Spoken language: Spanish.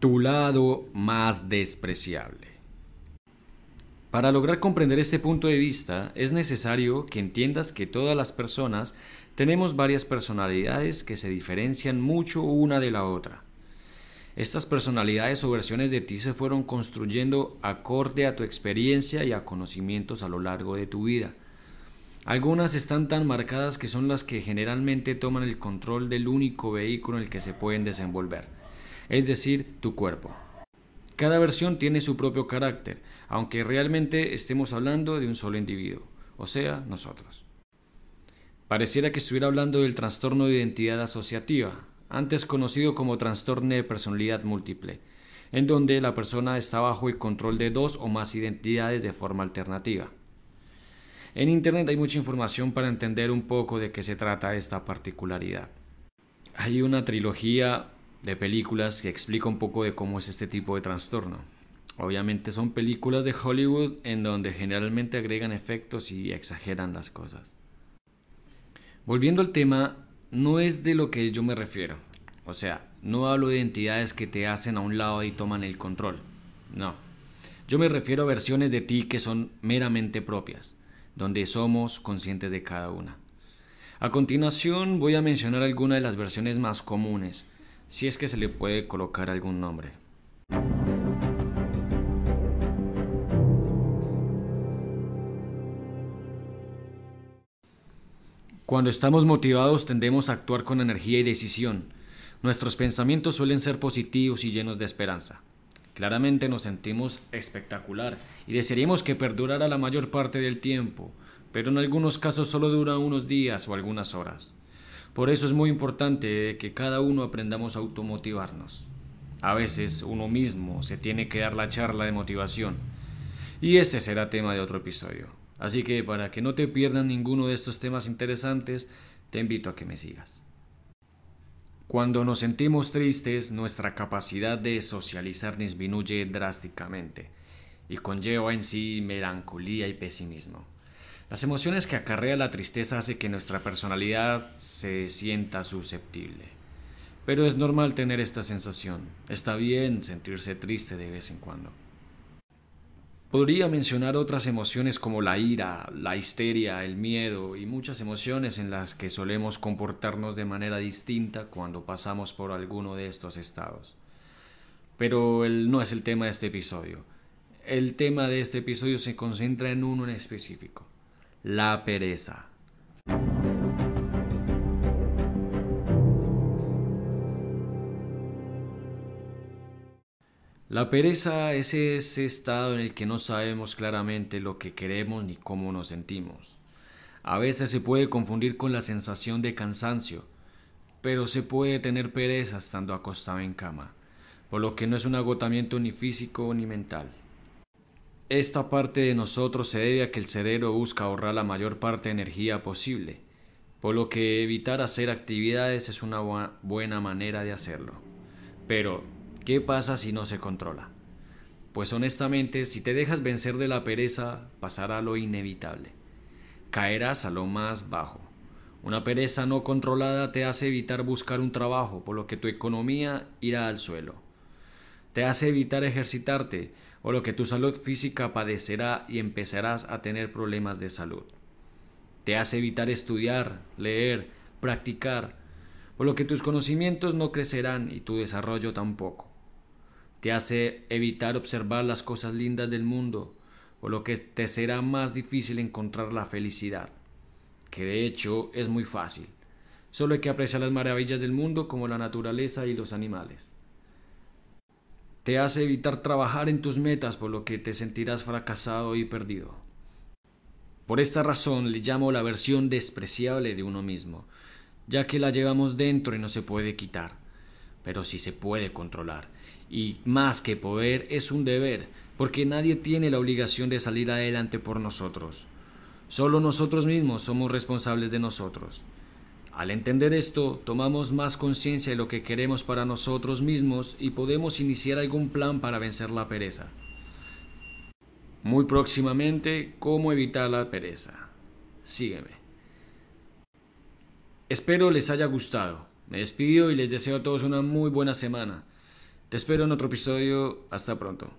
Tu lado más despreciable. Para lograr comprender este punto de vista es necesario que entiendas que todas las personas tenemos varias personalidades que se diferencian mucho una de la otra. Estas personalidades o versiones de ti se fueron construyendo acorde a tu experiencia y a conocimientos a lo largo de tu vida. Algunas están tan marcadas que son las que generalmente toman el control del único vehículo en el que se pueden desenvolver, es decir, tu cuerpo. Cada versión tiene su propio carácter, aunque realmente estemos hablando de un solo individuo, o sea, nosotros. Pareciera que estuviera hablando del trastorno de identidad asociativa, antes conocido como trastorno de personalidad múltiple, en donde la persona está bajo el control de dos o más identidades de forma alternativa. En Internet hay mucha información para entender un poco de qué se trata esta particularidad. Hay una trilogía de películas que explica un poco de cómo es este tipo de trastorno. Obviamente son películas de Hollywood en donde generalmente agregan efectos y exageran las cosas. Volviendo al tema, no es de lo que yo me refiero. O sea, no hablo de entidades que te hacen a un lado y toman el control. No. Yo me refiero a versiones de ti que son meramente propias donde somos conscientes de cada una. A continuación voy a mencionar algunas de las versiones más comunes, si es que se le puede colocar algún nombre. Cuando estamos motivados tendemos a actuar con energía y decisión. Nuestros pensamientos suelen ser positivos y llenos de esperanza. Claramente nos sentimos espectacular y desearíamos que perdurara la mayor parte del tiempo, pero en algunos casos solo dura unos días o algunas horas. Por eso es muy importante que cada uno aprendamos a automotivarnos. A veces uno mismo se tiene que dar la charla de motivación. Y ese será tema de otro episodio. Así que para que no te pierdas ninguno de estos temas interesantes, te invito a que me sigas. Cuando nos sentimos tristes, nuestra capacidad de socializar disminuye drásticamente y conlleva en sí melancolía y pesimismo. Las emociones que acarrea la tristeza hace que nuestra personalidad se sienta susceptible. Pero es normal tener esta sensación. Está bien sentirse triste de vez en cuando. Podría mencionar otras emociones como la ira, la histeria, el miedo y muchas emociones en las que solemos comportarnos de manera distinta cuando pasamos por alguno de estos estados. Pero no es el tema de este episodio. El tema de este episodio se concentra en uno en específico, la pereza. La pereza es ese estado en el que no sabemos claramente lo que queremos ni cómo nos sentimos. A veces se puede confundir con la sensación de cansancio, pero se puede tener pereza estando acostado en cama, por lo que no es un agotamiento ni físico ni mental. Esta parte de nosotros se debe a que el cerebro busca ahorrar la mayor parte de energía posible, por lo que evitar hacer actividades es una buena manera de hacerlo. Pero ¿Qué pasa si no se controla? Pues honestamente, si te dejas vencer de la pereza, pasará lo inevitable. Caerás a lo más bajo. Una pereza no controlada te hace evitar buscar un trabajo, por lo que tu economía irá al suelo. Te hace evitar ejercitarte, por lo que tu salud física padecerá y empezarás a tener problemas de salud. Te hace evitar estudiar, leer, practicar, por lo que tus conocimientos no crecerán y tu desarrollo tampoco te hace evitar observar las cosas lindas del mundo, por lo que te será más difícil encontrar la felicidad, que de hecho es muy fácil. Solo hay que apreciar las maravillas del mundo como la naturaleza y los animales. Te hace evitar trabajar en tus metas, por lo que te sentirás fracasado y perdido. Por esta razón le llamo la versión despreciable de uno mismo, ya que la llevamos dentro y no se puede quitar, pero sí se puede controlar y más que poder es un deber, porque nadie tiene la obligación de salir adelante por nosotros. Solo nosotros mismos somos responsables de nosotros. Al entender esto, tomamos más conciencia de lo que queremos para nosotros mismos y podemos iniciar algún plan para vencer la pereza. Muy próximamente, ¿cómo evitar la pereza? Sígueme. Espero les haya gustado. Me despido y les deseo a todos una muy buena semana. Te espero en otro episodio. Hasta pronto.